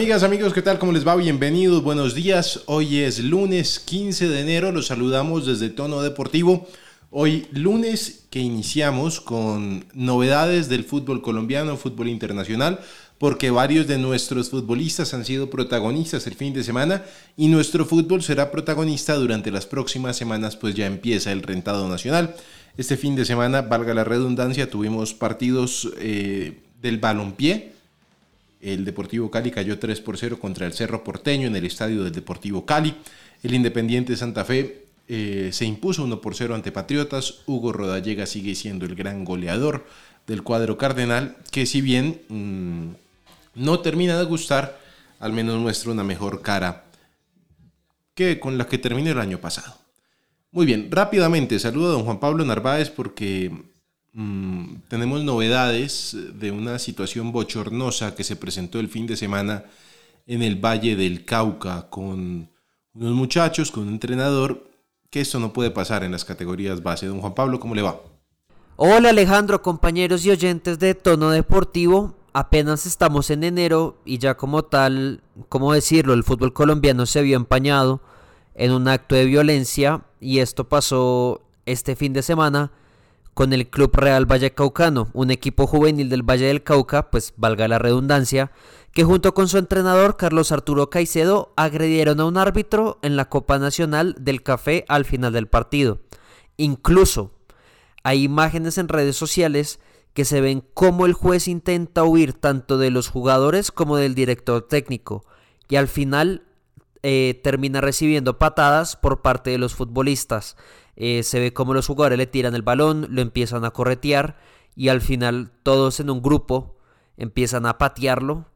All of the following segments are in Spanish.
Amigas, amigos, ¿qué tal? ¿Cómo les va? Bienvenidos, buenos días. Hoy es lunes 15 de enero, los saludamos desde Tono Deportivo. Hoy lunes que iniciamos con novedades del fútbol colombiano, fútbol internacional, porque varios de nuestros futbolistas han sido protagonistas el fin de semana y nuestro fútbol será protagonista durante las próximas semanas, pues ya empieza el rentado nacional. Este fin de semana, valga la redundancia, tuvimos partidos eh, del balompié el Deportivo Cali cayó 3 por 0 contra el Cerro Porteño en el estadio del Deportivo Cali. El Independiente Santa Fe eh, se impuso 1 por 0 ante Patriotas. Hugo Rodallega sigue siendo el gran goleador del cuadro cardenal, que si bien mm, no termina de gustar, al menos muestra una mejor cara que con la que terminó el año pasado. Muy bien, rápidamente saludo a don Juan Pablo Narváez porque Mm, tenemos novedades de una situación bochornosa que se presentó el fin de semana en el Valle del Cauca con unos muchachos, con un entrenador, que esto no puede pasar en las categorías base. Don Juan Pablo, ¿cómo le va? Hola Alejandro, compañeros y oyentes de Tono Deportivo. Apenas estamos en enero y ya como tal, ¿cómo decirlo? El fútbol colombiano se vio empañado en un acto de violencia y esto pasó este fin de semana con el Club Real Valle Caucano, un equipo juvenil del Valle del Cauca, pues valga la redundancia, que junto con su entrenador Carlos Arturo Caicedo agredieron a un árbitro en la Copa Nacional del Café al final del partido. Incluso hay imágenes en redes sociales que se ven cómo el juez intenta huir tanto de los jugadores como del director técnico y al final eh, termina recibiendo patadas por parte de los futbolistas. Eh, se ve como los jugadores le tiran el balón, lo empiezan a corretear y al final todos en un grupo empiezan a patearlo.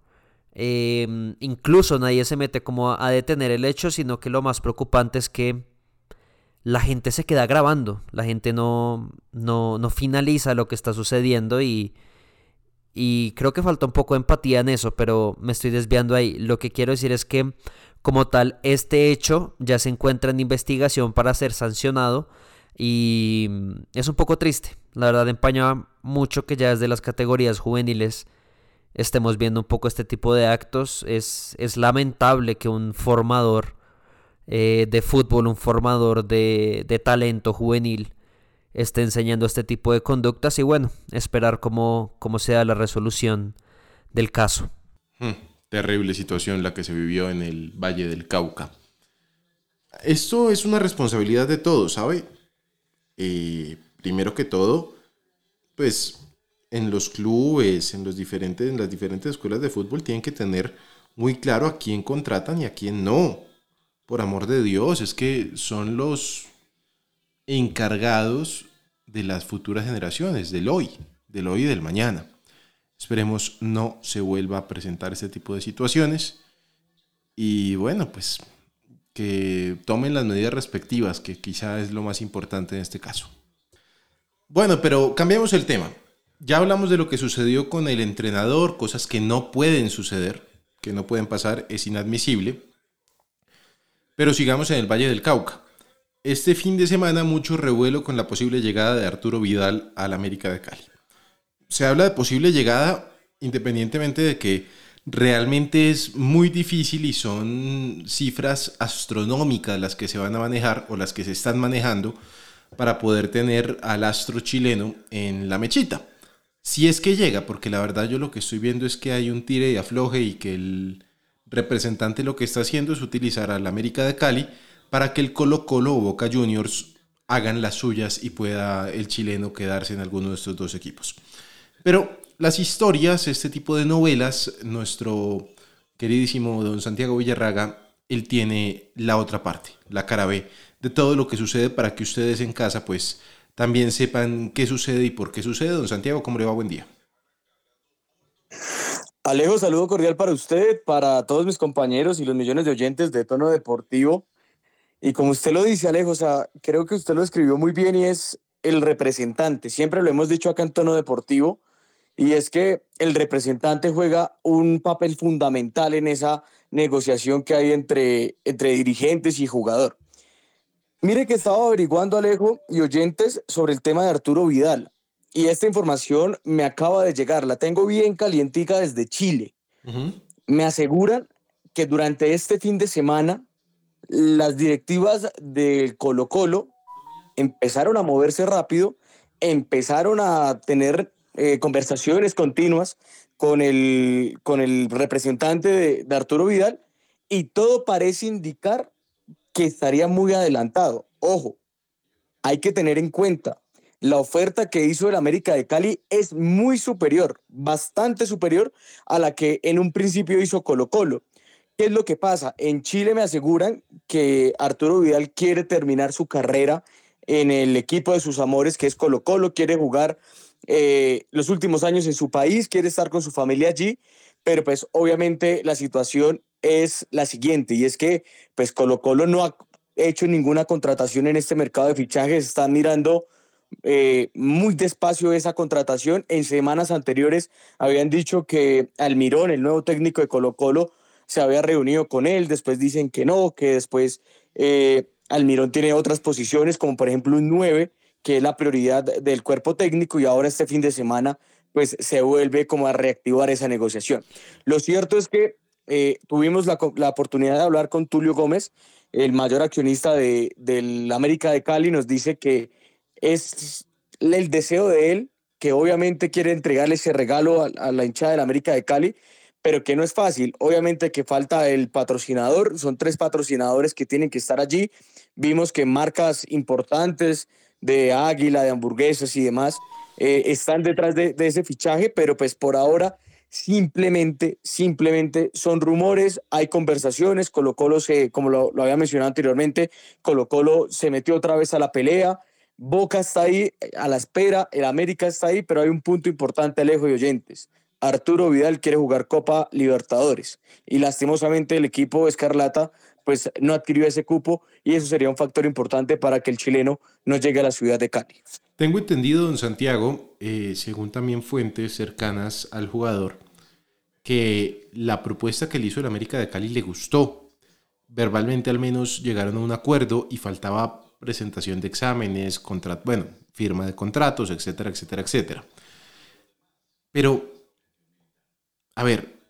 Em, incluso nadie se mete como a, detener el hecho, sino que lo más preocupante es que la gente se queda grabando, la gente no, no, no finaliza lo que está sucediendo y, y creo que falta un poco de empatía en eso, pero me estoy desviando ahí. Lo que quiero decir es que como tal, este hecho ya se encuentra en investigación para ser sancionado y mm, es un poco triste. La verdad empaña mucho que ya desde las categorías juveniles estemos viendo un poco este tipo de actos. Es, es lamentable que un formador eh, de fútbol, un formador de, de, talento juvenil, esté enseñando este tipo de conductas y bueno, esperar cómo, cómo sea la resolución del caso. Hmm terrible situación la que se vivió en el Valle del Cauca. Esto es una responsabilidad de todos, ¿sabe? Primero que todo, pues en los clubes, en, los diferentes, en las diferentes escuelas de fútbol tienen que tener muy claro a quién contratan y a quién no. Por amor de Dios, es que son los encargados de las futuras generaciones, del hoy, del hoy y del mañana. Esperemos no se vuelva a presentar este tipo de situaciones. Y bueno, pues que tomen las medidas respectivas, que quizá es lo más importante en este caso. Bueno, pero cambiamos el tema. Ya hablamos de lo que sucedió con el entrenador, cosas que no pueden suceder, que no pueden pasar, es inadmisible. Pero sigamos en el Valle del Cauca. Este fin de semana mucho revuelo con la posible llegada de Arturo Vidal al América de Cali se habla de posible llegada independientemente de que realmente es muy difícil y son cifras astronómicas las que se van a manejar o las que se están manejando para poder tener al astro chileno en la mechita. Si es que llega, porque la verdad yo lo que estoy viendo es que hay un tire y afloje y que el representante lo que está haciendo es utilizar al América de Cali para que el Colo Colo o Boca Juniors hagan las suyas y pueda el chileno quedarse en alguno de estos dos equipos. Pero las historias, este tipo de novelas, nuestro queridísimo don Santiago Villarraga, él tiene la otra parte, la cara B, de todo lo que sucede para que ustedes en casa pues también sepan qué sucede y por qué sucede. Don Santiago, ¿cómo le va? Buen día. Alejo, saludo cordial para usted, para todos mis compañeros y los millones de oyentes de Tono Deportivo. Y como usted lo dice, Alejo, o sea, creo que usted lo escribió muy bien y es el representante. Siempre lo hemos dicho acá en Tono Deportivo y es que el representante juega un papel fundamental en esa negociación que hay entre, entre dirigentes y jugador. Mire que estaba averiguando Alejo y oyentes sobre el tema de Arturo Vidal y esta información me acaba de llegar, la tengo bien calientica desde Chile. me aseguran que durante este fin de semana las directivas del Colo Colo empezaron a moverse rápido, empezaron a tener eh, conversaciones continuas con el, con el representante de, de Arturo Vidal y todo parece indicar que estaría muy adelantado. Ojo, hay que tener en cuenta, la oferta que hizo el América de Cali es muy superior, bastante superior a la que en un principio hizo Colo Colo. ¿Qué es lo que pasa? En Chile me aseguran que Arturo Vidal quiere terminar su carrera en el equipo de sus amores, que es Colo Colo, quiere jugar eh, los últimos años en su país, quiere estar con su familia allí, pero pues obviamente la situación es la siguiente, y es que pues Colo Colo no ha hecho ninguna contratación en este mercado de fichajes, están mirando eh, muy despacio esa contratación. En semanas anteriores habían dicho que Almirón, el nuevo técnico de Colo Colo, se había reunido con él, después dicen que no, que después eh, Almirón tiene otras posiciones, como por ejemplo un 9, que es la prioridad del cuerpo técnico, y ahora este fin de semana pues se vuelve como a reactivar esa negociación. Lo cierto es que eh, tuvimos la, la, oportunidad de hablar con Tulio Gómez, el mayor accionista de, del América de Cali, nos dice que es el deseo de él, que obviamente quiere entregarle ese regalo a, a la hinchada del América de Cali, pero que no es fácil. Obviamente que falta el patrocinador, son tres patrocinadores que tienen que estar allí. Vimos que marcas importantes de Águila, de hamburguesas y demás eh, están detrás de, ese fichaje, pero pues por ahora simplemente, simplemente son rumores, hay conversaciones, Colo Colo se, como lo, lo había mencionado anteriormente, Colo Colo se metió otra vez a la pelea, Boca está ahí a la espera, el América está ahí, pero hay un punto importante, Alejo y oyentes. Arturo Vidal quiere jugar Copa Libertadores y lastimosamente el equipo Escarlata pues no adquirió ese cupo y eso sería un factor importante para que el chileno no llegue a la ciudad de Cali. Tengo entendido, don Santiago, eh, según también fuentes cercanas al jugador, que la propuesta que le hizo el América de Cali le gustó. Verbalmente al menos llegaron a un acuerdo y faltaba presentación de exámenes, bueno, firma de contratos, etcétera, etcétera, etcétera. Pero, a ver,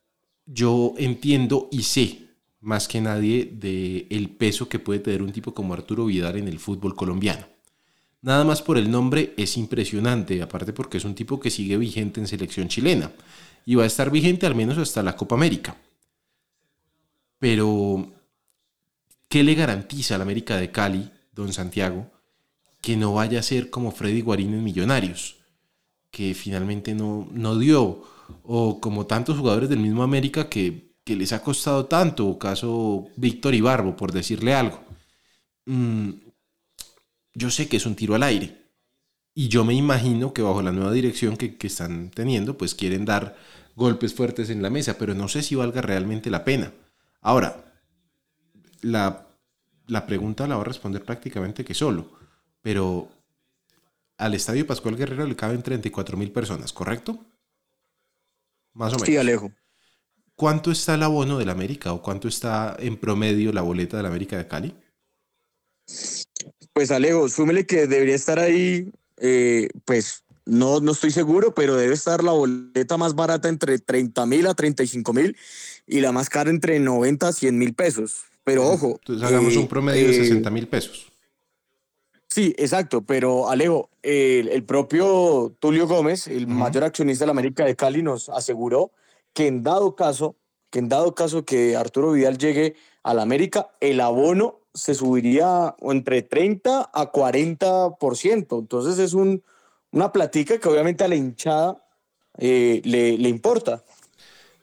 yo entiendo y sé más que nadie de el peso que puede tener un tipo como Arturo Vidal en el fútbol colombiano. Nada más por el nombre es impresionante, aparte porque es un tipo que sigue vigente en selección chilena y va a estar vigente al menos hasta la Copa América. Pero, ¿qué le garantiza al América de Cali don Santiago, que no vaya a ser como Freddy Guarín en Millonarios, que finalmente no, no dio, o como tantos jugadores del mismo América que, que les ha costado tanto, caso Víctor Ibarbo, por decirle algo. Mm, yo sé que es un tiro al aire, y yo me imagino que bajo la nueva dirección que, que están teniendo, pues quieren dar golpes fuertes en la mesa, pero no sé si valga realmente la pena. Ahora, la la pregunta la va a responder prácticamente que solo, pero al Estadio Pascual Guerrero le caben 34 mil personas, ¿correcto? Más o menos. Sí, Alejo. ¿Cuánto está el abono del América o cuánto está en promedio la boleta del América de Cali? Pues Alejo, súmele que debería estar ahí, eh, pues no, no estoy seguro, pero debe estar la boleta más barata entre 30 mil a 35 mil y la más cara entre 90 a 100 mil pesos. Pero ojo. Entonces hagamos eh, un promedio de 60 mil pesos. Sí, exacto, pero Alejo, el, el propio Tulio Gómez, el uh -huh. mayor accionista de la América de Cali, nos aseguró que en dado caso, que en dado caso que Arturo Vidal llegue a la América, el abono se subiría entre 30 a 40%. Entonces es un, una platica que obviamente a la hinchada eh, le, le importa.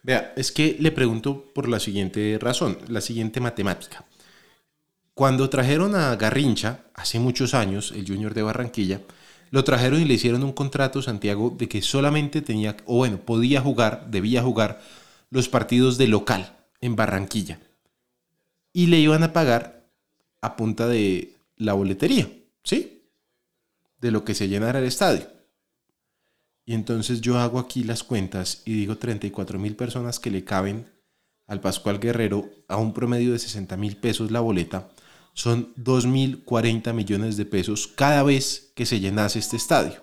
Vea, es que le pregunto por la siguiente razón, la siguiente matemática. Cuando trajeron a Garrincha, hace muchos años, el Junior de Barranquilla, lo trajeron y le hicieron un contrato, Santiago, de que solamente tenía, o bueno, podía jugar, debía jugar los partidos de local en Barranquilla. Y le iban a pagar a punta de la boletería, ¿sí? De lo que se llenara el estadio. Y entonces yo hago aquí las cuentas y digo 34 mil personas que le caben al Pascual Guerrero a un promedio de 60 mil pesos la boleta. Son 2.040 millones de pesos cada vez que se llenase este estadio.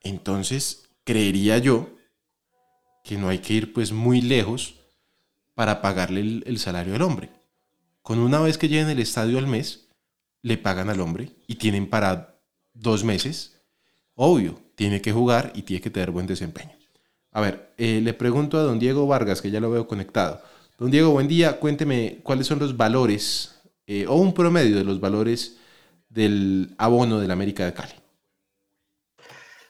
Entonces, creería yo que no hay que ir pues muy lejos para pagarle el, salario al hombre. Con una vez que lleguen el estadio al mes, le pagan al hombre y tienen para dos meses. Obvio, tiene que jugar y tiene que tener buen desempeño. A ver, eh, le pregunto a don Diego Vargas, que ya lo veo conectado. Don Diego, buen día. Cuénteme cuáles son los valores eh, o un promedio de los valores del abono del América de Cali.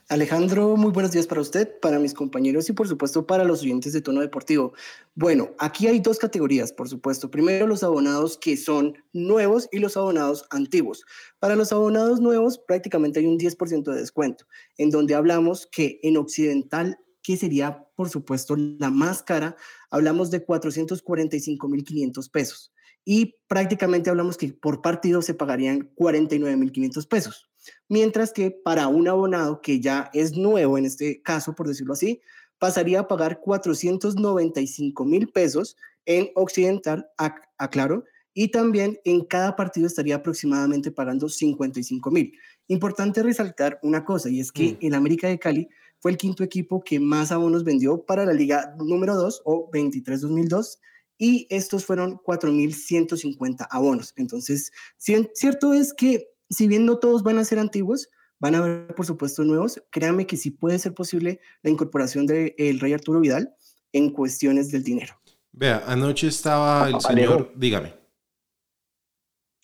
Alejandro, muy buenos días para usted, para mis compañeros y por supuesto para los oyentes de tono deportivo. Bueno, aquí hay dos categorías, por supuesto. Primero los abonados que son nuevos y los abonados antiguos. Para los abonados nuevos prácticamente hay un 10% de descuento, en donde hablamos que en Occidental, que sería por supuesto la más cara, hablamos de 445.500 pesos. Y prácticamente hablamos que por partido se pagarían 49.500 pesos. Mientras que para un abonado que ya es nuevo en este caso, por decirlo así, pasaría a pagar 495 mil pesos en Occidental, aclaro, y también en cada partido estaría aproximadamente pagando 55 mil. Importante resaltar una cosa, y es que mm. el América de Cali fue el quinto equipo que más abonos vendió para la liga número 2 o 23-2002 y estos fueron 4.150 abonos. Entonces, cierto es que si bien no todos van a ser antiguos, van a haber, por supuesto, nuevos. Créanme que sí puede ser posible la incorporación del rey Arturo Vidal en cuestiones del dinero. Vea, anoche estaba el señor, dígame.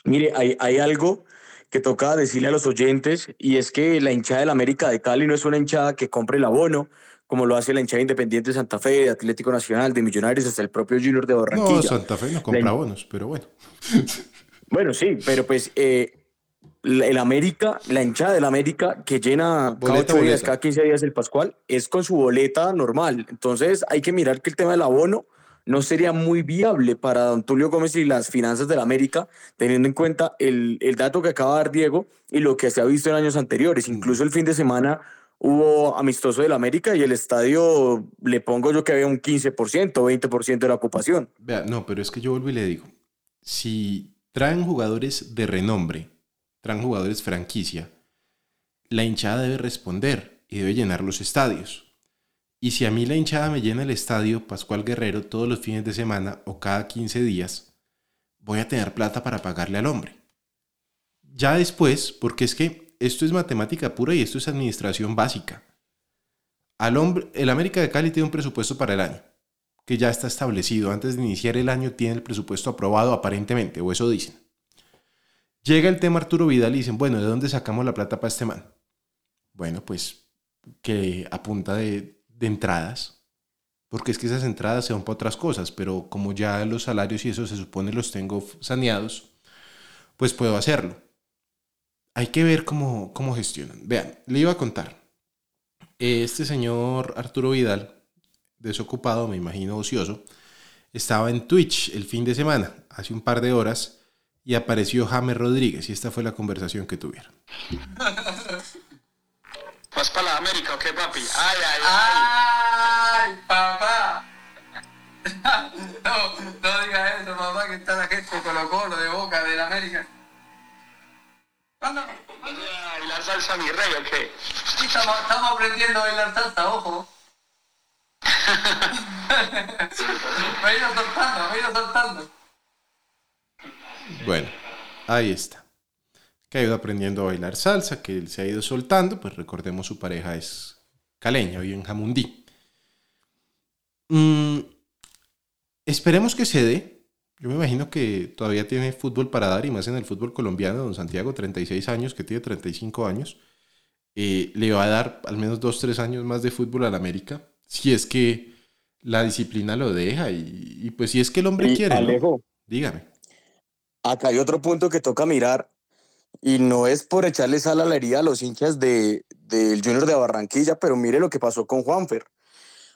Mire, hay, hay algo que toca decirle a los oyentes y es que la hinchada del América de Cali no es una hinchada que compre el abono, como lo hace la hinchada independiente de Santa Fe, de Atlético Nacional, de Millonarios, hasta el propio Junior de Barranquilla. No, Santa Fe no compra abonos, pero bueno. Bueno, sí, pero pues eh, el América, la hinchada del América que llena cada días, cada 15 días el Pascual, es con su boleta normal. Entonces hay que mirar que el tema del abono no sería muy viable para don Tulio Gómez y las finanzas del América, teniendo en cuenta el, el dato que acaba de dar Diego y lo que se ha visto en años anteriores. Incluso el fin de semana hubo amistoso del América y el estadio, le pongo yo que había un 15%, 20% de la ocupación. Vea, no, pero es que yo vuelvo y le digo, si traen jugadores de renombre, traen jugadores franquicia, la hinchada debe responder y debe llenar los estadios. Y si a mí la hinchada me llena el estadio Pascual Guerrero todos los fines de semana o cada 15 días, voy a tener plata para pagarle al hombre. Ya después, porque es que esto es matemática pura y esto es administración básica. Al hombre, el América de Cali tiene un presupuesto para el año, que ya está establecido. Antes de iniciar el año tiene el presupuesto aprobado aparentemente, o eso dicen. Llega el tema Arturo Vidal y dicen, bueno, ¿de dónde sacamos la plata para este man? Bueno, pues que a punta de, entradas, porque es que esas entradas se van para otras cosas, pero como ya los salarios y eso se supone los tengo saneados, pues puedo hacerlo. Hay que ver cómo, cómo gestionan. Vean, le iba a contar. Este señor Arturo Vidal, desocupado, me imagino ocioso, estaba en Twitch el fin de semana, hace un par de horas, y apareció James Rodríguez y esta fue la conversación que tuvieron. ¿Vas para la América o qué, papi? ¡Ay, ay, ay! ¡Ay, papá! No, no digas eso, papá, que está la gente de Colo Colo, de Boca, de la América. ¿Cuándo? ¿A bailar salsa mi rey o qué? Sí, estamos, estamos aprendiendo a bailar salsa, ojo. me he ido soltando, me he ido soltando. Bueno, ahí está. Que ha ido aprendiendo a bailar salsa, que él se ha ido soltando, pues recordemos su pareja es caleña, vive en Jamundí. Mm, esperemos que se dé. Yo me imagino que todavía tiene fútbol para dar y más en el fútbol colombiano, don Santiago, 36 años, que tiene 35 años. Eh, le va a dar al menos 2-3 años más de fútbol al América, si es que la disciplina lo deja y, pues si es que el hombre quiere. Alejo, Dígame. Acá hay otro punto que toca mirar y no es por echarle sal a la herida a los hinchas del Junior de Barranquilla, pero mire lo que pasó con Juanfer.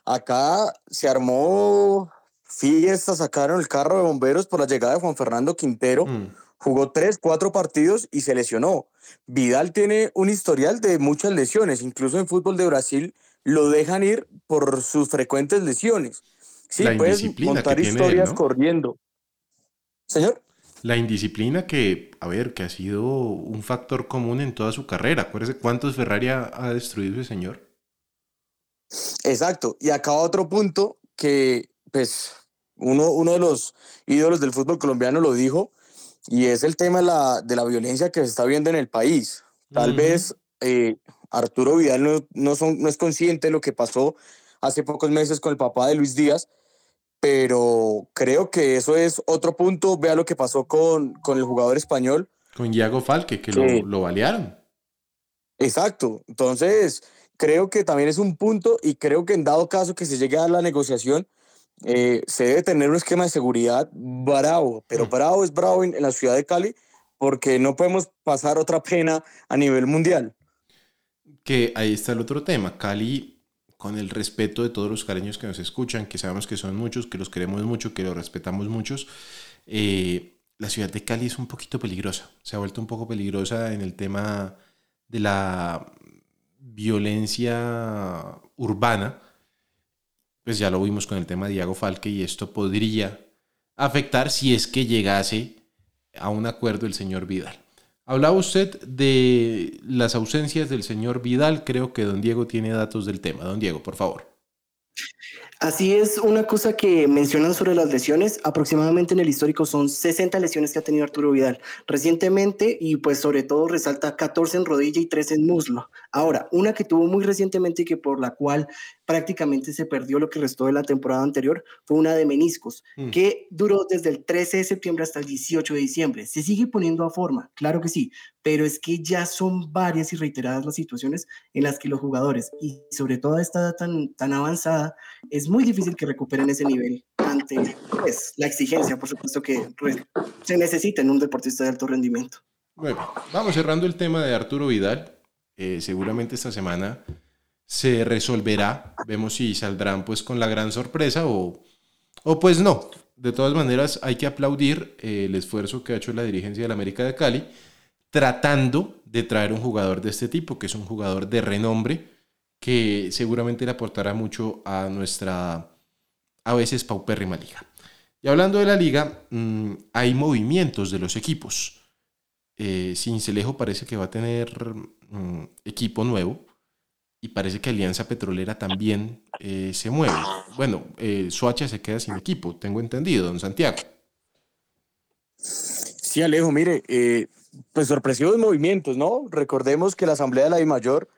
Acá se armó fiesta, sacaron el carro de bomberos por la llegada de Juan Fernando Quintero. Mm. Jugó tres, cuatro partidos y se lesionó. Vidal tiene un historial de muchas lesiones, incluso en fútbol de Brasil lo dejan ir por sus frecuentes lesiones. Sí, puedes contar historias corriendo. Señor la indisciplina que, a ver, que ha sido un factor común en toda su carrera. Acuérdese cuántos Ferrari ha, destruido ese señor. Exacto. Y acá otro punto que, pues, uno, uno de los ídolos del fútbol colombiano lo dijo, y es el tema de la, de la violencia que se está viendo en el país. Tal vez eh, Arturo Vidal no, no, son, no es consciente de lo que pasó hace pocos meses con el papá de Luis Díaz, pero creo que eso es otro punto. Vea lo que pasó con, con el jugador español. Con Iago Falque, que lo, lo balearon. Exacto. Entonces, creo que también es un punto y creo que en dado caso que se llegue a la negociación, eh, se debe tener un esquema de seguridad bravo, pero mm. bravo es bravo en, la ciudad de Cali porque no podemos pasar otra pena a nivel mundial. Que ahí está el otro tema. Cali, con el respeto de todos los caleños que nos escuchan, que sabemos que son muchos, que los queremos mucho, que los respetamos muchos, eh, la ciudad de Cali es un poquito peligrosa. Se ha vuelto un poco peligrosa en el tema de la violencia urbana pues ya lo vimos con el tema de Diego Falque y esto podría afectar si es que llegase a un acuerdo el señor Vidal. Hablaba usted de las ausencias del señor Vidal, creo que don Diego tiene datos del tema. Don Diego, por favor. Así es, una cosa que mencionan sobre las lesiones, aproximadamente en el histórico son 60 lesiones que ha tenido Arturo Vidal recientemente y pues sobre todo resalta 14 en rodilla y 3 en muslo. Ahora, una que tuvo muy recientemente y que por la cual prácticamente se perdió lo que restó de la temporada anterior fue una de meniscos, mm. que duró desde el 13 de septiembre hasta el 18 de diciembre. Se sigue poniendo a forma, claro que sí, pero es que ya son varias y reiteradas las situaciones en las que los jugadores, y sobre todo a esta edad tan, tan avanzada, es muy difícil que recuperen ese nivel ante pues, la exigencia, por supuesto, que se necesita en un deportista de alto rendimiento. Bueno, vamos cerrando el tema de Arturo Vidal. Eh, seguramente esta semana se resolverá. Vemos si saldrán pues con la gran sorpresa o, o pues no. De todas maneras, hay que aplaudir eh, el esfuerzo que ha hecho la dirigencia de la América de Cali tratando de traer un jugador de este tipo, que es un jugador de renombre, que seguramente le aportará mucho a nuestra a veces paupérrima liga. Y hablando de la liga, mm, hay movimientos de los equipos. Eh, Cincelejo parece que va a tener mm, equipo nuevo y parece que Alianza Petrolera también eh, se mueve. Bueno, eh, se queda sin equipo, tengo entendido, don Santiago. Sí, Alejo, mire, eh, pues sorpresivos movimientos, ¿no? Recordemos que la Asamblea de la I Mayor,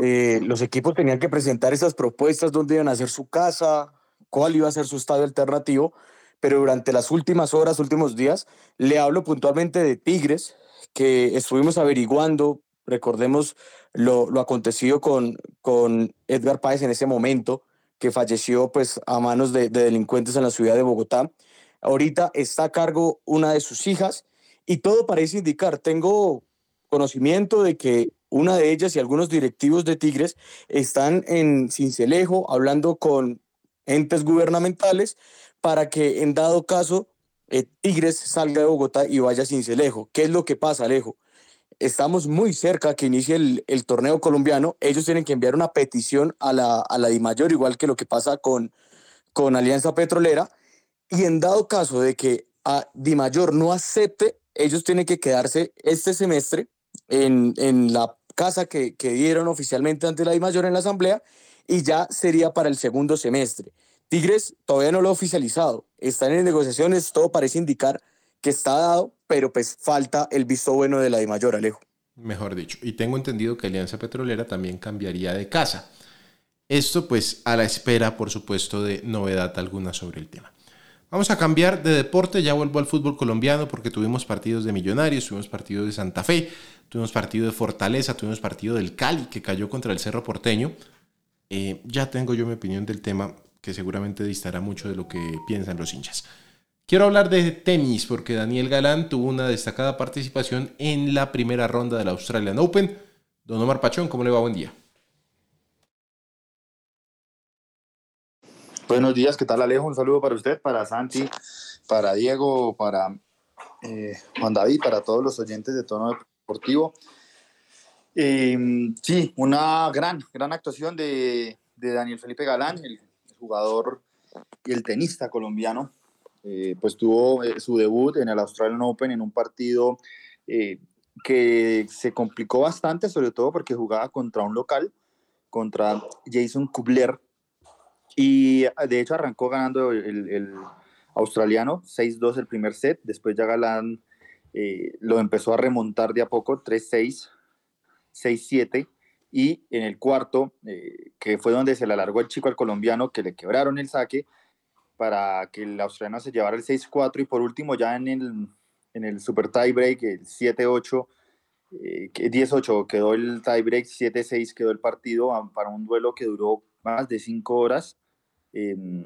eh, los equipos tenían que presentar esas propuestas, dónde iban a hacer su casa, cuál iba a ser su estadio alternativo, pero durante las últimas horas, últimos días, le hablo puntualmente de Tigres, que estuvimos averiguando, recordemos lo, lo acontecido con, con Edgar Páez en ese momento, que falleció pues a manos de, de delincuentes en la ciudad de Bogotá. Ahorita está a cargo una de sus hijas y todo parece indicar, tengo conocimiento de que una de ellas y algunos directivos de Tigres están en Cincelejo hablando con entes gubernamentales para que en dado caso eh, Tigres salga de Bogotá y vaya a Cincelejo. ¿Qué es lo que pasa, Alejo? Estamos muy cerca que inicie el, el, torneo colombiano. Ellos tienen que enviar una petición a la, a la DIMAYOR, igual que lo que pasa con, con Alianza Petrolera. Y en dado caso de que a DIMAYOR no acepte, ellos tienen que quedarse este semestre en, en la casa que, que, dieron oficialmente ante la DIMAYOR en la asamblea y ya sería para el segundo semestre. Tigres todavía no lo ha oficializado, están en negociaciones, todo parece indicar que está dado, pero pues falta el visto bueno de la DIMAYOR, Alejo. Mejor dicho, y tengo entendido que Alianza Petrolera también cambiaría de casa. Esto pues a la espera, por supuesto, de novedad alguna sobre el tema. Vamos a cambiar de deporte, ya vuelvo al fútbol colombiano porque tuvimos partidos de Millonarios, tuvimos partido de Santa Fe, tuvimos partido de Fortaleza, tuvimos partido del Cali que cayó contra el Cerro Porteño. Eh, ya tengo yo mi opinión del tema que seguramente distará mucho de lo que piensan los hinchas. Quiero hablar de tenis porque Daniel Galán tuvo una destacada participación en la primera ronda del Australian Open. Don Omar Pachón, ¿cómo le va? Buen día. Buenos días, ¿qué tal Alejo? Un saludo para usted, para Santi, para Diego, para eh, Juan David, para todos los oyentes de Tono Deportivo. Eh, sí, una gran, gran actuación de, Daniel Felipe Galán, el, jugador y el tenista colombiano. Eh, pues tuvo eh, su debut en el Australian Open en un partido eh, que se complicó bastante, sobre todo porque jugaba contra un local contra Jason Kubler. Y de hecho arrancó ganando el, el australiano 6-2 el primer set. Después ya Galán eh, lo empezó a remontar de a poco, 3-6, 6-7. Y en el cuarto, eh, que fue donde se le alargó el chico al colombiano, que le quebraron el saque para que el australiano se llevara el 6-4. Y por último, ya en el, en el super tie break, el 7-8, 10-8 eh, quedó el tie break, 7-6 quedó el partido para un duelo que duró más de 5 horas. Em,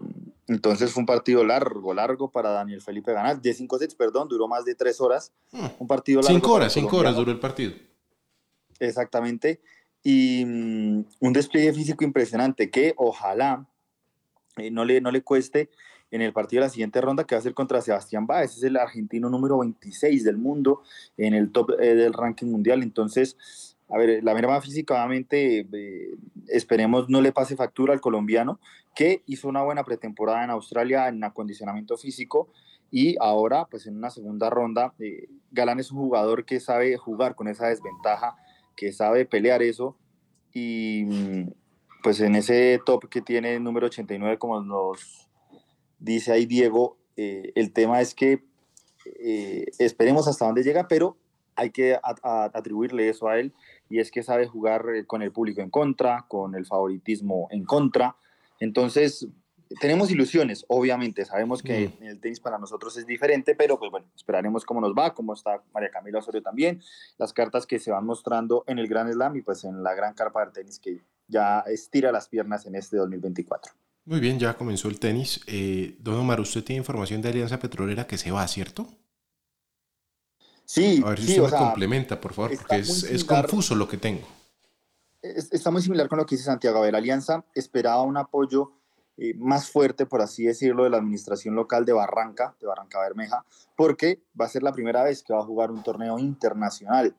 entonces fue un partido largo, largo para Daniel Felipe ganar. De 5 sets, perdón, duró más de 3 horas. Hmm. Un partido largo. 5 horas, 5 horas duró el partido. Exactamente. Y mm, un despliegue físico impresionante que ojalá eh, no, le, no le cueste en el partido de la siguiente ronda que va a ser contra Sebastián Báez, es el argentino número 26 del mundo en el top eh, del ranking mundial. Entonces, a ver, la merma físicamente, eh, esperemos no le pase factura al colombiano, que hizo una buena pretemporada en Australia en acondicionamiento físico y ahora, pues en una segunda ronda, Galán es un jugador que sabe jugar con esa desventaja, que sabe pelear eso y pues en ese top que tiene el número 89, como nos dice ahí Diego, eh, el tema es que esperemos hasta dónde llega, pero hay que atribuirle eso a él y es que sabe jugar eh, con el público en contra, con el favoritismo en contra. Entonces, tenemos ilusiones, obviamente, sabemos que mm. el tenis para nosotros es diferente, pero pues bueno, esperaremos cómo nos va, cómo está María Camila Osorio también, las cartas que se van mostrando en el Gran Slam y pues en la gran carpa del tenis que ya estira las piernas en este 2024. Muy bien, ya comenzó el tenis. Eh, don Omar, usted tiene información de Alianza Petrolera que se va, ¿cierto? Sí, a ver si usted me complementa, por favor, porque es, confuso lo que tengo. está muy similar con lo que dice Santiago. A ver, Alianza esperaba un apoyo eh, más fuerte, por así decirlo, de la administración local de Barranca, de Barranca Bermeja, porque va a ser la primera vez que va a jugar un torneo internacional.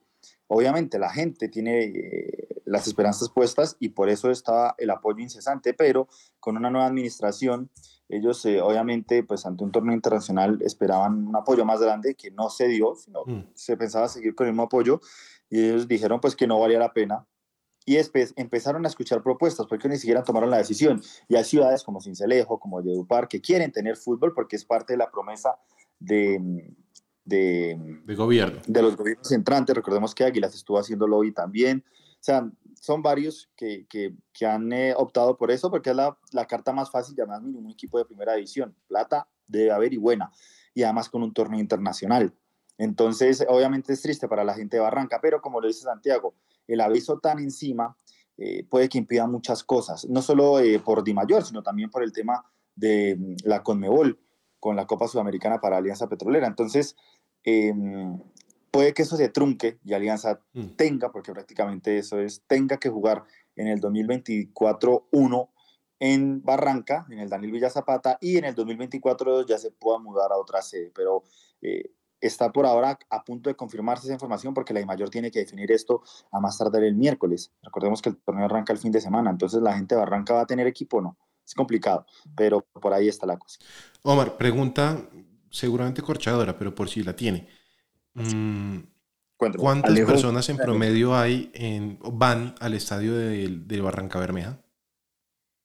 Obviamente la gente tiene eh, las esperanzas puestas y por eso estaba el apoyo incesante, pero con una nueva administración ellos eh, obviamente, pues ante un torneo internacional esperaban un apoyo más grande que no se dio, sino mm. se pensaba seguir con el mismo apoyo y ellos dijeron pues que no valía la pena. Y después empezaron a escuchar propuestas porque ni siquiera tomaron la decisión. Y hay ciudades como Cincelejo, como Yedupar, que quieren tener fútbol porque es parte de la promesa de, de, de gobierno. De los gobiernos entrantes. Recordemos que Águilas estuvo haciéndolo hoy también. O sea, son varios que, que, que han eh, optado por eso porque es la, la carta más fácil de además un equipo de primera división. Plata debe haber y buena. Y además con un torneo internacional. Entonces, obviamente es triste para la gente de Barranca, pero como lo dice Santiago, el aviso tan encima eh, puede que impida muchas cosas, no solo eh, por Di Mayor, sino también por el tema de mm, la Conmebol con la Copa Sudamericana para Alianza Petrolera. Entonces, em, puede que eso se trunque y Alianza mm. tenga, porque prácticamente eso es, tenga que jugar en el 2024-1 en Barranca, en el Daniel Villa Zapata, y en el 2024 ya se pueda mudar a otra sede. Pero eh, está por ahora a punto de confirmarse esa información porque la mayor tiene que definir esto a más tardar el miércoles. Recordemos que el torneo arranca el fin de semana, entonces la gente de Barranca va a tener equipo, ¿no? Es complicado, pero por ahí está la cosa. Omar, pregunta seguramente corchadora, pero por si la tiene. Mm, ¿Cuántas personas en promedio hay en, van al estadio de, Barranca Bermeja?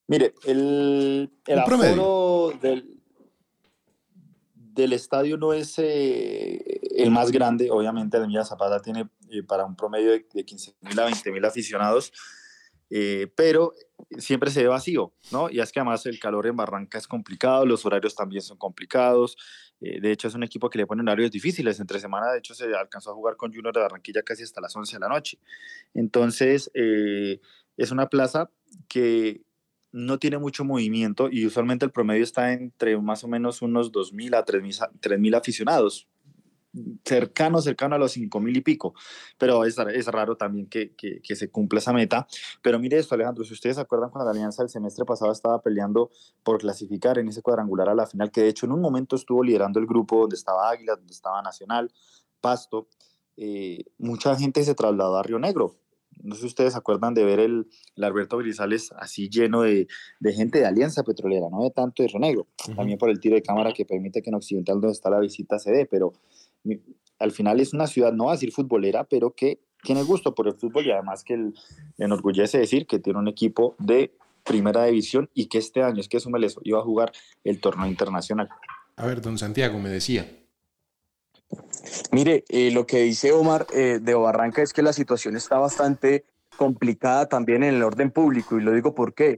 Mire, el, el aforo del, del estadio no es eh, el más grande, obviamente la Milla Zapata tiene eh, para un promedio de, de 15 mil a 20 mil aficionados, eh, pero siempre se ve vacío, ¿no? Y es que además el calor en Barranca es complicado, los horarios también son complicados, de hecho es un equipo que le pone horarios difíciles, entre semana de hecho se alcanzó a jugar con Junior de Barranquilla casi hasta las 11 de la noche, entonces es una plaza que no tiene mucho movimiento y usualmente el promedio está entre más o menos unos 2.000 a 3.000 aficionados, cercano, cercano a los 5.000 y pico, pero es, es raro también que, que, se cumpla esa meta. Pero mire esto, Alejandro, si ustedes se acuerdan cuando la Alianza el semestre pasado estaba peleando por clasificar en ese cuadrangular a la final, que de hecho en un momento estuvo liderando el grupo donde estaba Águila, donde estaba Nacional, Pasto, eh, mucha gente se trasladó a Río Negro, no sé si ustedes se acuerdan de ver el, Alberto Grisales así lleno de, gente de Alianza Petrolera, no de tanto de Ronegro, también por el tiro de cámara que permite que en Occidental donde está la visita se dé, pero al final es una ciudad, no va a decir futbolera, pero que tiene gusto por el fútbol y además que le enorgullece decir que tiene un equipo de primera división y que este año, es que súmele eso, iba a jugar el torneo internacional. A ver, don Santiago me decía. Mire, eh, lo que dice Omar eh, de Barranca es que la situación está bastante complicada también en el orden público y lo digo porque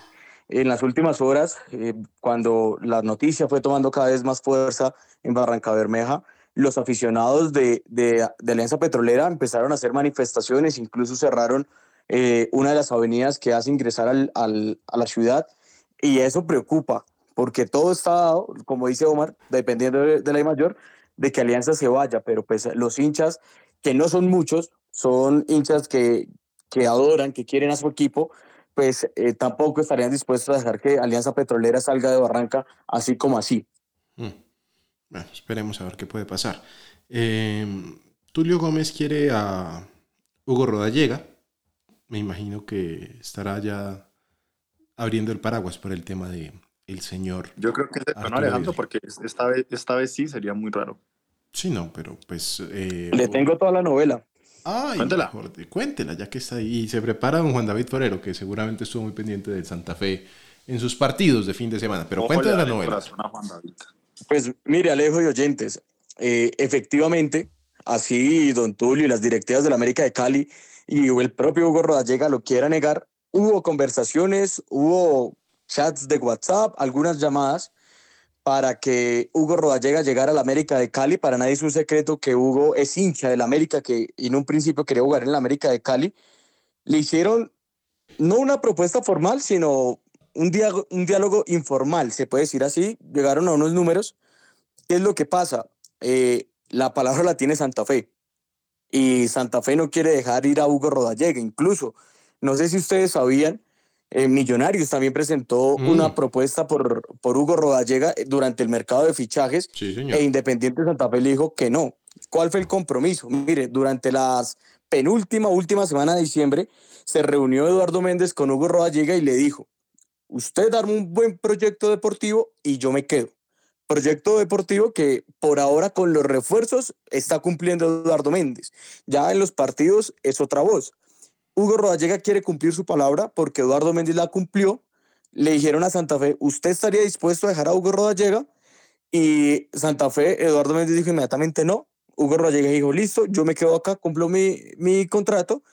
en las últimas horas, eh, cuando la noticia fue tomando cada vez más fuerza en Barranca Bermeja, los aficionados de, de, Alianza Petrolera empezaron a hacer manifestaciones, incluso cerraron eh, una de las avenidas que hace ingresar al, al, a la ciudad y eso preocupa porque todo está dado, como dice Omar, dependiendo de, de la mayor, de que Alianza se vaya, pero pues los hinchas, que no son muchos, son hinchas que, que adoran, que quieren a su equipo, pues eh, tampoco estarían dispuestos a dejar que Alianza Petrolera salga de Barranca así como así. Mm. Bueno, esperemos a ver qué puede pasar. Eh, Tulio Gómez quiere a Hugo Rodallega. Me imagino que estará ya abriendo el paraguas por el tema de el señor. Yo creo que es de Alejandro porque esta vez, esta vez sí sería muy raro. Sí, no, pero pues... Eh, Le tengo toda la novela. Ay, cuéntela. Mejor, cuéntela, ya que está ahí. Y se prepara don Juan David Forero, que seguramente estuvo muy pendiente del Santa Fe en sus partidos de fin de semana. Pero cuéntela la novela. Pues mire, Alejo y oyentes, eh, efectivamente, así don Tulio y las directivas de la América de Cali y el propio Hugo Rodallega lo quiera negar, hubo conversaciones, hubo chats de WhatsApp, algunas llamadas para que Hugo Rodallega llegara a la América de Cali. Para nadie es un secreto que Hugo es hincha del América, que en un principio quería jugar en la América de Cali. Le hicieron no una propuesta formal, sino un, diálogo, un diálogo informal, se puede decir así. Llegaron a unos números. ¿Qué es lo que pasa? Eh, la palabra la tiene Santa Fe. Y Santa Fe no quiere dejar ir a Hugo Rodallega. Incluso, no sé si ustedes sabían, eh, Millonarios también presentó mm. una propuesta por, por Hugo Rodallega durante el mercado de fichajes sí, e Independiente Santa Fe le dijo que no. ¿Cuál fue el compromiso? Mire, durante las penúltima, última semana de diciembre se reunió Eduardo Méndez con Hugo Rodallega y le dijo, usted darme un buen proyecto deportivo y yo me quedo. Proyecto deportivo que por ahora con los refuerzos está cumpliendo Eduardo Méndez. Ya en los partidos es otra voz. Hugo Rodallega quiere cumplir su palabra porque Eduardo Méndez la cumplió. Le dijeron a Santa Fe, ¿usted estaría dispuesto a dejar a Hugo Rodallega? Y Santa Fe, Eduardo Méndez dijo inmediatamente no. Hugo Rodallega dijo, listo, yo me quedo acá, cumplo mi, mi contrato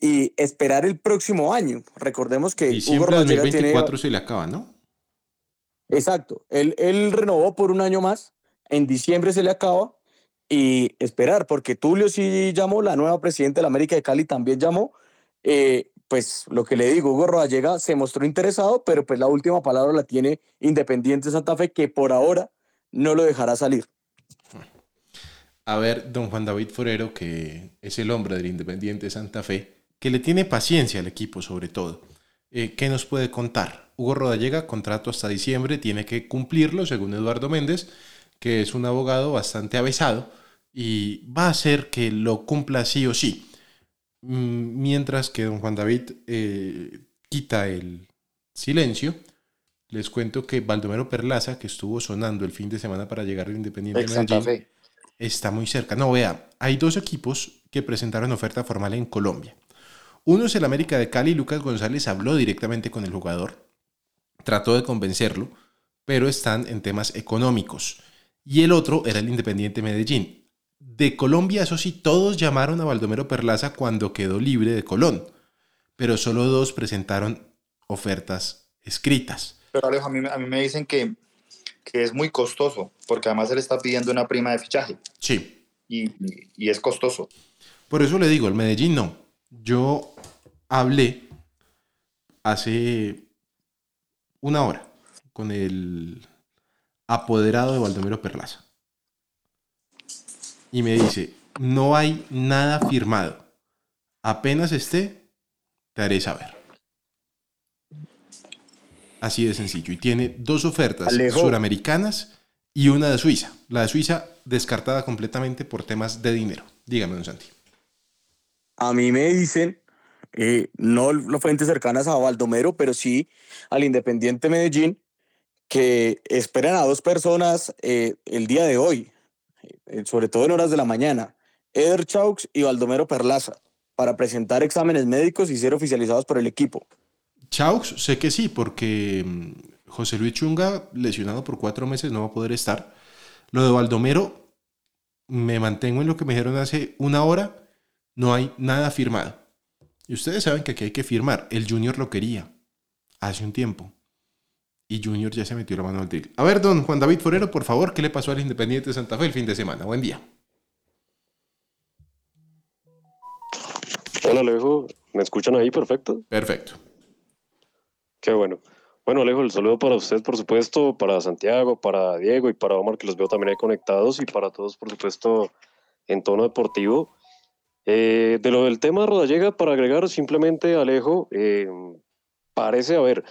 y esperar el próximo año. Recordemos que Hugo Rodallega 2024 tiene... se le acaba, ¿no? Exacto. Él, él renovó por un año más. En diciembre se le acaba y esperar, porque Tulio sí llamó, la nueva presidenta de la América de Cali también llamó, eh, pues lo que le digo, Hugo Rodallega se mostró interesado, pero pues la última palabra la tiene Independiente Santa Fe, que por ahora no lo dejará salir. A ver, don Juan David Forero, que es el hombre del Independiente Santa Fe, que le tiene paciencia al equipo sobre todo. Eh, ¿Qué nos puede contar? Hugo Rodallega, contrato hasta diciembre, tiene que cumplirlo, según Eduardo Méndez, que es un abogado bastante avesado y va a hacer que lo cumpla sí o sí. Mm, mientras que don Juan David eh, quita el silencio, les cuento que Baldomero Perlaza, que estuvo sonando el fin de semana para llegar al Independiente de Medellín, está muy cerca. No, vea, hay dos equipos que presentaron oferta formal en Colombia. Uno es el América de Cali, Lucas González habló directamente con el jugador, trató de convencerlo, pero están en temas económicos. Y el otro era el Independiente Medellín. De Colombia, eso sí, todos llamaron a Baldomero Perlaza cuando quedó libre de Colón, pero solo dos presentaron ofertas escritas. Pero Alejo, a mí, a mí me dicen que, que, es muy costoso, porque además él está pidiendo una prima de fichaje. Sí. Y, y, y es costoso. Por eso le digo, el Medellín no. Yo hablé hace una hora con el apoderado de Baldomero Perlaza y me dice, no hay nada firmado. Apenas esté, te haré saber. Así de sencillo. Y tiene dos ofertas Alejo. suramericanas y una de Suiza. La de Suiza descartada completamente por temas de dinero. Dígame, don Santi. A mí me dicen, eh, no las fuentes cercanas a Baldomero, pero sí al Independiente Medellín, que esperan a dos personas eh, el día de hoy, eh, sobre todo en horas de la mañana, Eder Chaux y Baldomero Perlaza. para presentar exámenes médicos y ser oficializados por el equipo. Chaux, sé que sí, porque mm, José Luis Chunga, lesionado por cuatro meses, no va a poder estar. Lo de Baldomero, me mantengo en lo que me dijeron hace una hora, no hay nada firmado. Y ustedes saben que aquí hay que firmar. El Junior lo quería hace un tiempo. Y Junior ya se metió la mano al drill. A ver, don Juan David Forero, por favor, ¿qué le pasó al Independiente de Santa Fe el fin de semana? Buen día. Hola Alejo, ¿me escuchan ahí? Perfecto. Perfecto. Qué bueno. Bueno Alejo, el saludo para usted, por supuesto, para Santiago, para Diego y para Omar, que los veo también ahí conectados, y para todos, por supuesto, en tono deportivo. Eh, de lo del tema Rodallega, para agregar simplemente, Alejo, eh, parece, a ver,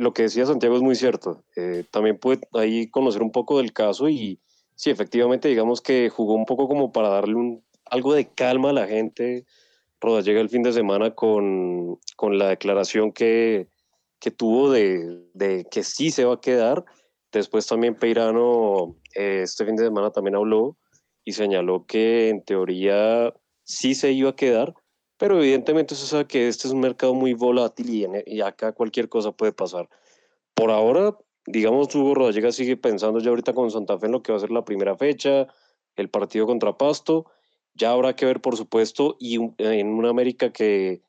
lo que decía Santiago es muy cierto. Eh, también puede ahí conocer un poco del caso y sí, efectivamente, digamos que jugó un poco como para darle un, algo de calma a la gente. Roda llega el fin de semana con, con la declaración que, que tuvo de, de, que sí se va a quedar. Después también Peirano eh, este fin de semana también habló y señaló que en teoría sí se iba a quedar, pero evidentemente se sabe que este es un mercado muy volátil y, acá cualquier cosa puede pasar. Por ahora, digamos, Hugo Rodallega sigue pensando ya ahorita con Santa Fe en lo que va a ser la primera fecha, el partido contra Pasto. Ya habrá que ver, por supuesto, y en una América que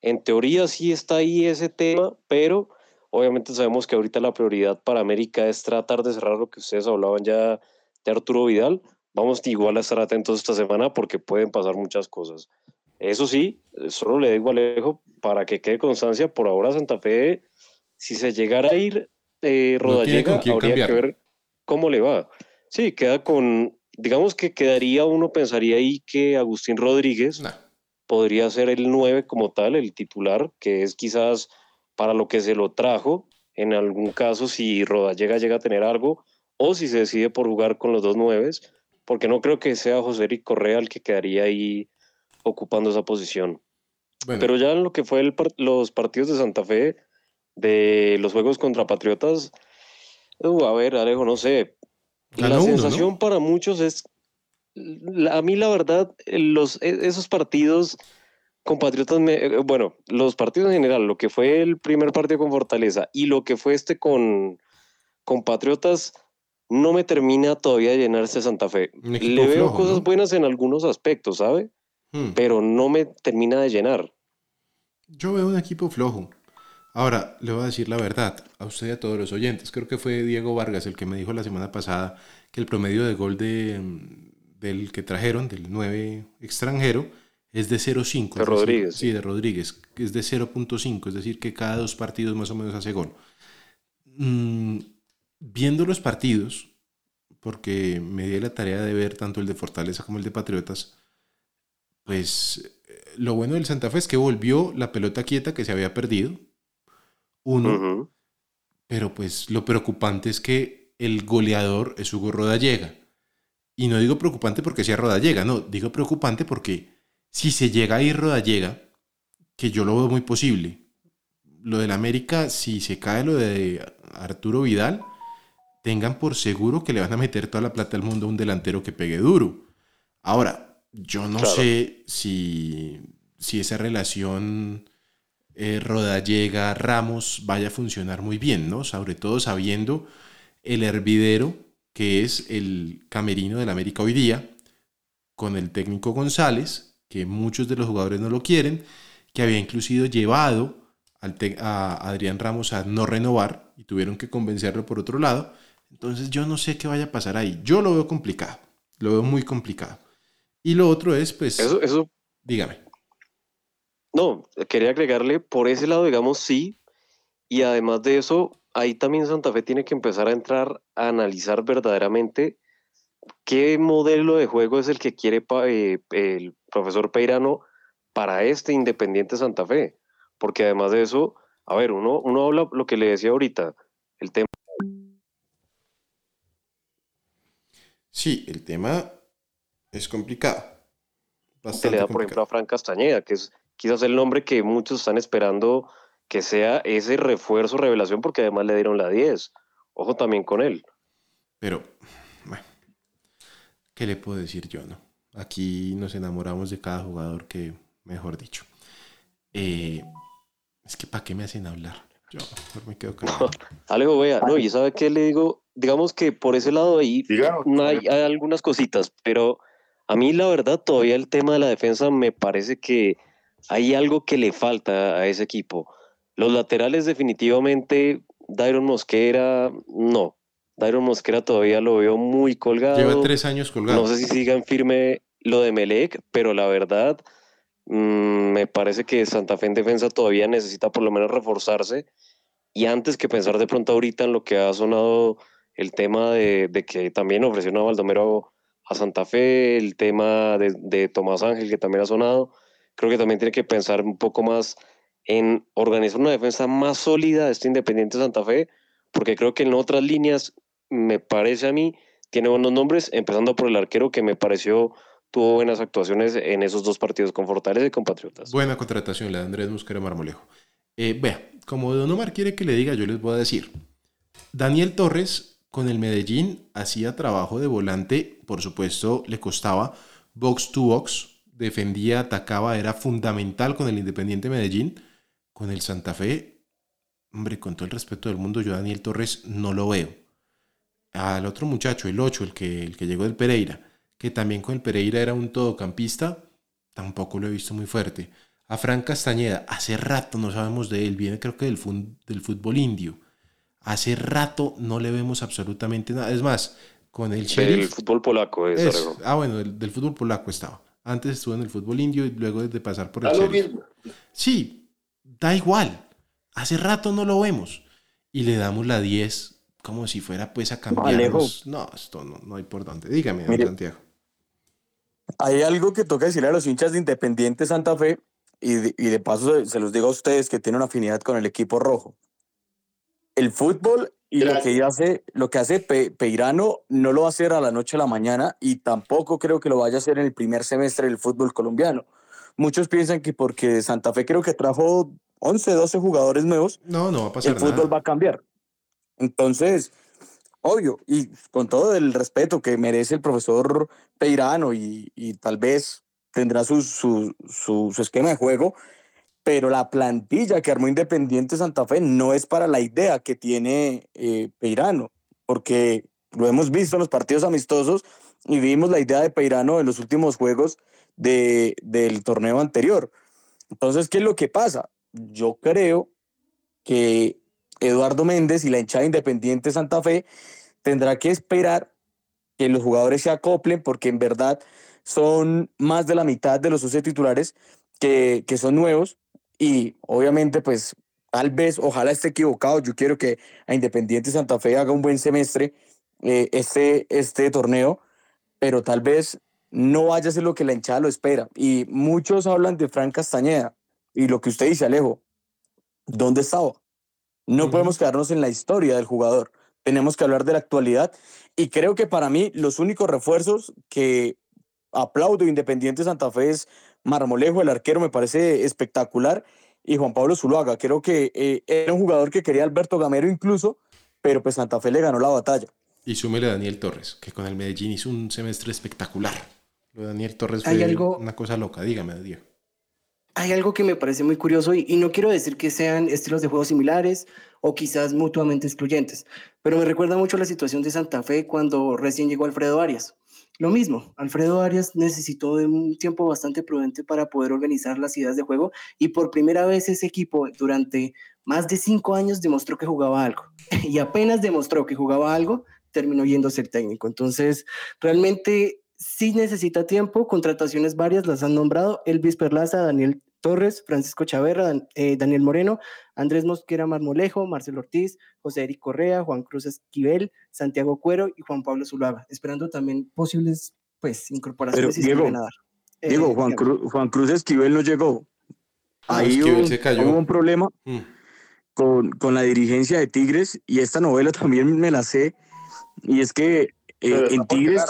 en teoría sí está ahí ese tema, pero obviamente sabemos que ahorita la prioridad para América es tratar de cerrar lo que ustedes hablaban ya de Arturo Vidal. Vamos igual a estar atentos esta semana porque pueden pasar muchas cosas. Eso sí, solo le digo a Alejo para que quede constancia, por ahora Santa Fe, si se llegara a ir eh, Rodallega, habría que ver cómo le va. Sí, queda con, digamos que quedaría, uno pensaría ahí que Agustín Rodríguez podría ser el 9 como tal, el titular, que es quizás para lo que se lo trajo, en algún caso si Rodallega llega a tener algo, o si se decide por jugar con los dos nueves, porque no creo que sea José Eric Correa el que quedaría ahí ocupando esa posición. Pero ya en lo que fue los partidos de Santa Fe, de los juegos contra Patriotas, uh, a ver, Alejo, no sé. la sensación para muchos es, a mí la verdad, los, e, esos partidos con Patriotas, eh, bueno, los partidos en general, lo que fue el primer partido con Fortaleza y lo que fue este con, con Patriotas, no me termina todavía de llenarse Santa Fe. Le veo cosas buenas en algunos aspectos, ¿sabe? Hmm. pero no me termina de llenar. Yo veo un equipo flojo. Ahora, le voy a decir la verdad a usted y a todos los oyentes. Creo que fue Diego Vargas el que me dijo la semana pasada que el promedio de gol de, mm, del que trajeron, del 9 extranjero, es de 0.5. De Rodríguez. sí, de Rodríguez, es de 0.5, es decir, que cada dos partidos más o menos hace gol. Mm, viendo los partidos, porque me di la tarea de ver tanto el de Fortaleza como el de Patriotas, pues eh, lo bueno del Santa Fe es que volvió la pelota quieta que se había perdido. Uno. Pero pues lo preocupante es que el goleador es Hugo Rodallega. Y no digo preocupante porque sea Rodallega, no, digo preocupante porque si se llega a ir Rodallega, que yo lo veo muy posible, lo del América, si se cae lo de Arturo Vidal, tengan por seguro que le van a meter toda la plata al mundo a un delantero que pegue duro. Ahora, yo no sé si, si, esa relación eh, Rodallega-Ramos vaya a funcionar muy bien, ¿no? Sobre todo sabiendo el hervidero que es el camerino del América hoy día, con el técnico González, que muchos de los jugadores no lo quieren, que había inclusive llevado al a Adrián Ramos a no renovar y tuvieron que convencerlo por otro lado. Entonces yo no sé qué vaya a pasar ahí. Yo lo veo complicado, lo veo muy complicado. Y lo otro es, pues... Eso, eso... Dígame. No, quería agregarle, por ese lado, digamos, sí. Y además de eso, ahí también Santa Fe tiene que empezar a entrar a analizar verdaderamente qué modelo de juego es el que quiere eh, el profesor Peirano para este Independiente Santa Fe. Porque además de eso, a ver, uno, uno habla lo que le decía ahorita, el tema. Sí, el tema es complicado. Se le da, por ejemplo, a Fran Castañeda, que es quizás el nombre que muchos están esperando que sea ese refuerzo, revelación, porque además le dieron la 10. Ojo también con él. Pero, bueno, ¿qué le puedo decir yo, no? Aquí nos enamoramos de cada jugador que mejor dicho. Eh, es que ¿para qué me hacen hablar? Yo mejor me quedo callado. Alejo, vea, no, y ¿sabe qué le digo? Digamos que por ese lado ahí Díganos. no hay, hay algunas cositas, pero a mí la verdad todavía el tema de la defensa me parece que hay algo que le falta a ese equipo. Los laterales definitivamente, Dairon Mosquera, no. Dairon Mosquera todavía lo veo muy colgado. Lleva tres años colgado. No sé si sigan firme lo de Melec, pero la verdad mm, me parece que Santa Fe en defensa todavía necesita por lo menos reforzarse. Y antes que pensar de pronto ahorita en lo que ha sonado el tema de, que también ofreció a Baldomero a Santa Fe, el tema de, de Tomás Ángel que también ha sonado, creo que también tiene que pensar un poco más en organizar una defensa más sólida de este Independiente Santa Fe, porque creo que en otras líneas, me parece a mí, tiene buenos nombres, empezando por el arquero que me pareció tuvo buenas actuaciones en esos dos partidos con Fortaleza y con Patriotas. Buena contratación la de Andrés Mosquera Marmolejo. Eh, vea, como Don Omar quiere que le diga, yo les voy a decir. Daniel Torres con el Medellín hacía trabajo de volante, por supuesto le costaba box to box, defendía, atacaba, era fundamental con el Independiente Medellín. Con el Santa Fe, hombre, con todo el respeto del mundo, yo Daniel Torres no lo veo. Al otro muchacho, el 8, el que, el que llegó del Pereira, que también con el Pereira era un todocampista, tampoco lo he visto muy fuerte. A Fran Castañeda, hace rato no sabemos de él, viene creo que del, del fútbol indio. Hace rato no le vemos absolutamente nada. Es más, con el El Sheriff... fútbol polaco es, es- ah, bueno, del, del fútbol polaco estaba. Antes estuvo en el fútbol indio y luego de pasar por el Sheriff. mismo. Sí, da igual. Hace rato no lo vemos. Y le damos la 10 como si fuera pues a cambiarnos. No, esto no, no hay por dónde. Dígame, don Mire. Santiago. Hay algo que toca decirle a los hinchas de Independiente Santa Fe y de, y de paso se, se los digo a ustedes que tienen afinidad con el equipo rojo. El fútbol y lo que hace, lo que hace Pe- Peirano no lo va a hacer a la noche a la mañana y tampoco creo que lo vaya a hacer en el primer semestre del fútbol colombiano. Muchos piensan que porque Santa Fe creo que trajo 11, 12 jugadores nuevos, No, no va a pasar el fútbol nada. va a cambiar. Entonces, obvio, y con todo el respeto que merece el profesor Peirano y, y tal vez tendrá su, su, su- su esquema de juego, pero la plantilla que armó Independiente Santa Fe no es para la idea que tiene eh, Peirano, porque lo hemos visto en los partidos amistosos y vimos la idea de Peirano en los últimos juegos de, del torneo anterior. Entonces, ¿qué es lo que pasa? Yo creo que Eduardo Méndez y la hinchada Independiente Santa Fe tendrá que esperar que los jugadores se acoplen porque en verdad son más de la mitad de los 11 titulares que, que son nuevos y obviamente pues tal vez, ojalá esté equivocado, yo quiero que a Independiente Santa Fe haga un buen semestre eh, este, este torneo, pero tal vez no vaya a ser lo que la hinchada lo espera. Y muchos hablan de Fran Castañeda y lo que usted dice, Alejo, ¿dónde estaba? No podemos quedarnos en la historia del jugador. Tenemos que hablar de la actualidad. Y creo que para mí los únicos refuerzos que aplaudo Independiente Santa Fe es Marmolejo, el arquero, me parece espectacular. Y Juan Pablo Zuluaga. Creo que eh, era un jugador que quería Alberto Gamero incluso, pero pues Santa Fe le ganó la batalla. Y súmele a Daniel Torres, que con el Medellín hizo un semestre espectacular. Lo de Daniel Torres Hay fue algo- una cosa loca. Dígame, Diego. Hay algo que me parece muy curioso y, y no quiero decir que sean estilos de juego similares o quizás mutuamente excluyentes, pero me recuerda mucho la situación de Santa Fe cuando recién llegó Alfredo Arias. Lo mismo, Alfredo Arias necesitó de un tiempo bastante prudente para poder organizar las ideas de juego y por primera vez ese equipo durante más de cinco años demostró que jugaba algo y apenas demostró que jugaba algo, terminó yéndose el técnico. Entonces, realmente sí necesita tiempo, contrataciones varias las han nombrado, Elvis Perlaza, Daniel Torres, Francisco Chaverra, Dan- eh, Daniel Moreno, Andrés Mosquera Marmolejo, Marcelo Ortiz, José Eric Correa, Juan Cruz Esquivel, Santiago Cuero y Juan Pablo Zuluaga, esperando también posibles pues incorporaciones Pero, Diego. Eh, Digo, Juan. Cruz, Juan Cruz Esquivel no llegó. Ah, Ahí hubo, se cayó. hubo un problema Mm. con, con la dirigencia de Tigres y esta novela también me la sé. Y es que eh, en Tigres,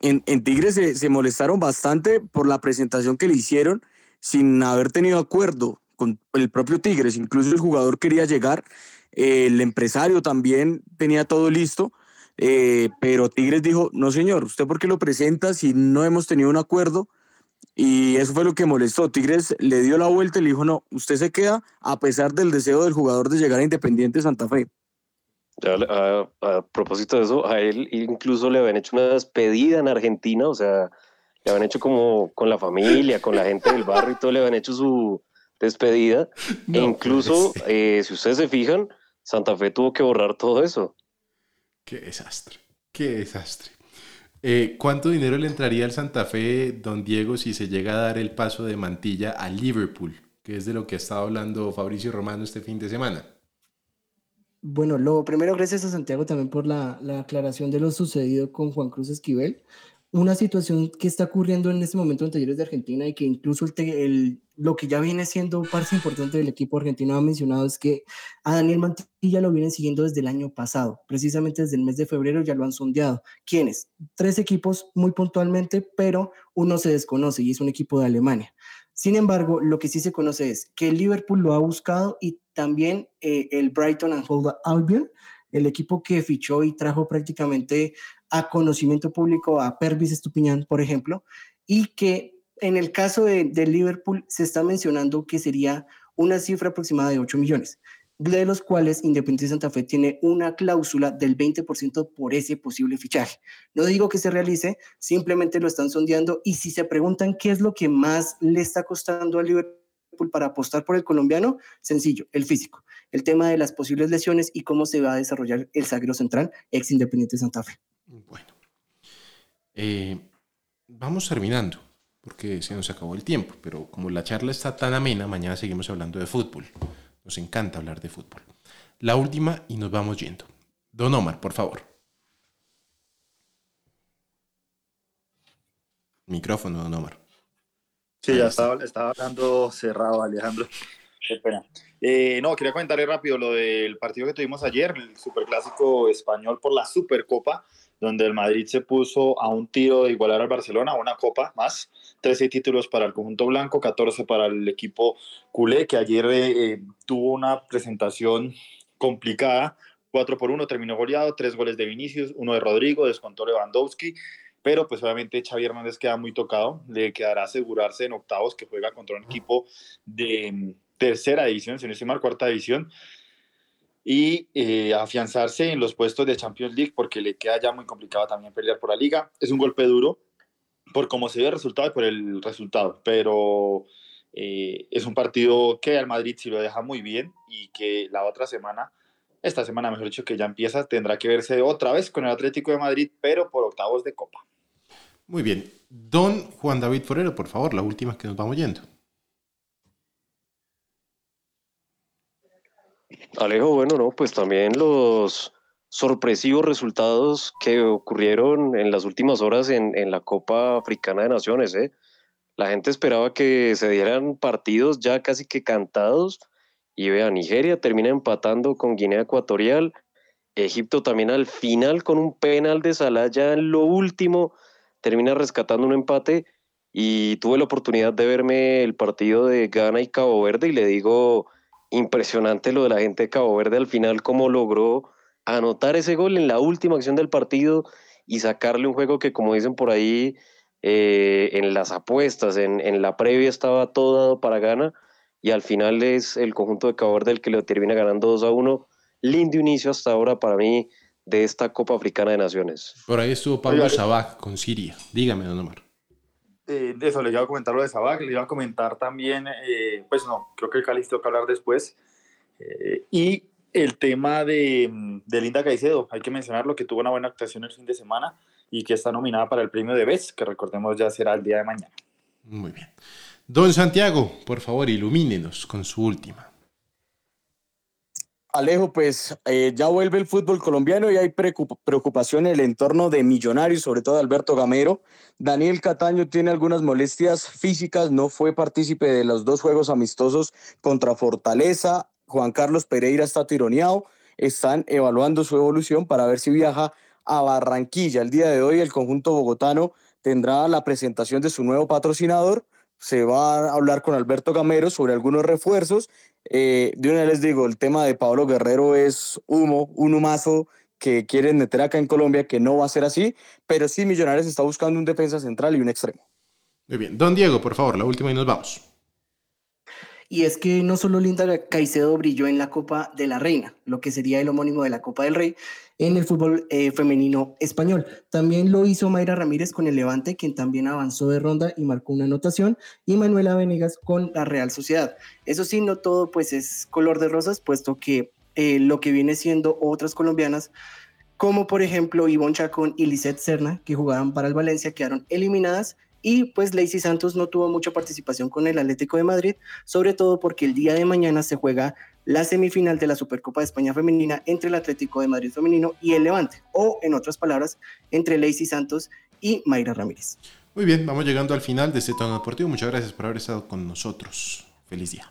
en, en Tigres se, se molestaron bastante por la presentación que le hicieron sin haber tenido acuerdo con el propio Tigres. Incluso el jugador quería llegar, el empresario también tenía todo listo. eh, pero Tigres dijo, no señor, ¿usted por qué lo presenta si no hemos tenido un acuerdo? Y eso fue lo que molestó. Tigres le dio la vuelta y le dijo, no, usted se queda a pesar del deseo del jugador de llegar a Independiente Santa Fe. Ya, a, a, propósito de eso, a él incluso le habían hecho una despedida en Argentina, o sea, le habían hecho como con la familia, con la gente del barrio y todo, le habían hecho su despedida. e incluso, pues. eh, si ustedes se fijan, Santa Fe tuvo que borrar todo eso. Qué desastre, qué desastre. Eh, ¿Cuánto dinero le entraría al Santa Fe, don Diego, si se llega a dar el paso de Mantilla a Liverpool? Que es de lo que ha estado hablando Fabricio Romano este fin de semana. Bueno, lo primero, gracias a Santiago también por la, la, aclaración de lo sucedido con Juan Cruz Esquivel. Una situación que está ocurriendo en este momento en Talleres de Argentina y que incluso el, lo que ya viene siendo parte importante del equipo argentino ha mencionado es que a Daniel Mantilla lo vienen siguiendo desde el año pasado, precisamente desde el mes de febrero ya lo han sondeado. ¿Quiénes? Tres equipos muy puntualmente, pero uno se desconoce y es un equipo de Alemania. Sin embargo, lo que sí se conoce es que el Liverpool lo ha buscado y también eh, el Brighton and Hove Albion, el equipo que fichó y trajo prácticamente a conocimiento público a Pervis Estupiñán, por ejemplo, y que en el caso de, de, Liverpool se está mencionando que sería una cifra aproximada de 8 millones, de los cuales Independiente Santa Fe tiene una cláusula del 20% por ese posible fichaje. No digo que se realice, simplemente lo están sondeando y si se preguntan qué es lo que más le está costando al Liverpool para apostar por el colombiano, sencillo, el físico, el tema de las posibles lesiones y cómo se va a desarrollar el zaguero central ex Independiente Santa Fe. Eh, vamos terminando porque se nos acabó el tiempo, pero como la charla está tan amena, mañana seguimos hablando de fútbol. Nos encanta hablar de fútbol. La última y nos vamos yendo. Don Omar, por favor. Micrófono, don Omar. Sí, ya estaba, estaba hablando cerrado, Alejandro. Espera. Eh, no, quería comentarle rápido lo del partido que tuvimos ayer, el superclásico español por la Supercopa donde el Madrid se puso a un tiro de igualar al Barcelona, una copa más, 13 títulos para el conjunto blanco, 14 para el equipo culé, que ayer eh, tuvo una presentación complicada, 4 por 1 terminó goleado, 3 goles de Vinicius, uno de Rodrigo, descontó Lewandowski, pero pues obviamente Xavi Hernández queda muy tocado, le quedará asegurarse en octavos que juega contra un equipo de mm, tercera división, si no estoy mal, cuarta división, y eh, afianzarse en los puestos de Champions League porque le queda ya muy complicado también pelear por la liga. Es un golpe duro por cómo se ve el resultado y por el resultado, pero eh, es un partido que al Madrid sí lo deja muy bien y que la otra semana, esta semana mejor dicho que ya empieza, tendrá que verse otra vez con el Atlético de Madrid, pero por octavos de copa. Muy bien. Don Juan David Forero, por favor, la última que nos vamos yendo. Alejo, bueno, no, pues también los sorpresivos resultados que ocurrieron en las últimas horas en, la Copa Africana de Naciones. ¿eh? La gente esperaba que se dieran partidos ya casi que cantados y vea, Nigeria termina empatando con Guinea Ecuatorial, Egipto también al final con un penal de Salah ya en lo último termina rescatando un empate y tuve la oportunidad de verme el partido de Ghana y Cabo Verde y le digo impresionante lo de la gente de Cabo Verde al final, cómo logró anotar ese gol en la última acción del partido y sacarle un juego que, como dicen por ahí, eh, en las apuestas, en, en, la previa estaba todo dado para gana y al final es el conjunto de Cabo Verde el que le termina ganando 2 a 1. Lindo inicio hasta ahora para mí de esta Copa Africana de Naciones. Por ahí estuvo Pablo Sabac con Siria. Dígame, don Omar eh, eso, le iba a comentar lo de Sabac, le iba a comentar también, eh, pues no, creo que el Cali que hablar después. Eh, y el tema de, de, Linda Caicedo, hay que mencionarlo, que tuvo una buena actuación el fin de semana y que está nominada para el premio de BES, que recordemos ya será el día de mañana. Muy bien. Don Santiago, por favor, ilumínenos con su última. Alejo, pues eh, ya vuelve el fútbol colombiano y hay preocupación en el entorno de Millonarios, sobre todo Alberto Gamero. Daniel Cataño tiene algunas molestias físicas, no fue partícipe de los dos juegos amistosos contra Fortaleza. Juan Carlos Pereira está tironeado. Están evaluando su evolución para ver si viaja a Barranquilla. El día de hoy el conjunto bogotano tendrá la presentación de su nuevo patrocinador se va a hablar con Alberto Gamero sobre algunos refuerzos. Eh, de una vez les digo, el tema de Pablo Guerrero es humo, un humazo que quieren meter acá en Colombia, que no va a ser así, pero sí Millonarios está buscando un defensa central y un extremo. Muy bien. Don Diego, por favor, la última y nos vamos. Y es que no solo Linda Caicedo brilló en la Copa de la Reina, lo que sería el homónimo de la Copa del Rey, en el fútbol eh, femenino español. También lo hizo Mayra Ramírez con el Levante, quien también avanzó de ronda y marcó una anotación, y Manuela Venegas con la Real Sociedad. Eso sí, no todo pues es color de rosas, puesto que eh, lo que viene siendo otras colombianas, como por ejemplo Ivonne Chacón y Lisette Serna, que jugaban para el Valencia, quedaron eliminadas y pues Lacey Santos no tuvo mucha participación con el Atlético de Madrid, sobre todo porque el día de mañana se juega la semifinal de la Supercopa de España femenina entre el Atlético de Madrid femenino y el Levante, o en otras palabras, entre Lacey Santos y Mayra Ramírez. Muy bien, vamos llegando al final de este tono deportivo. Muchas gracias por haber estado con nosotros. Feliz día.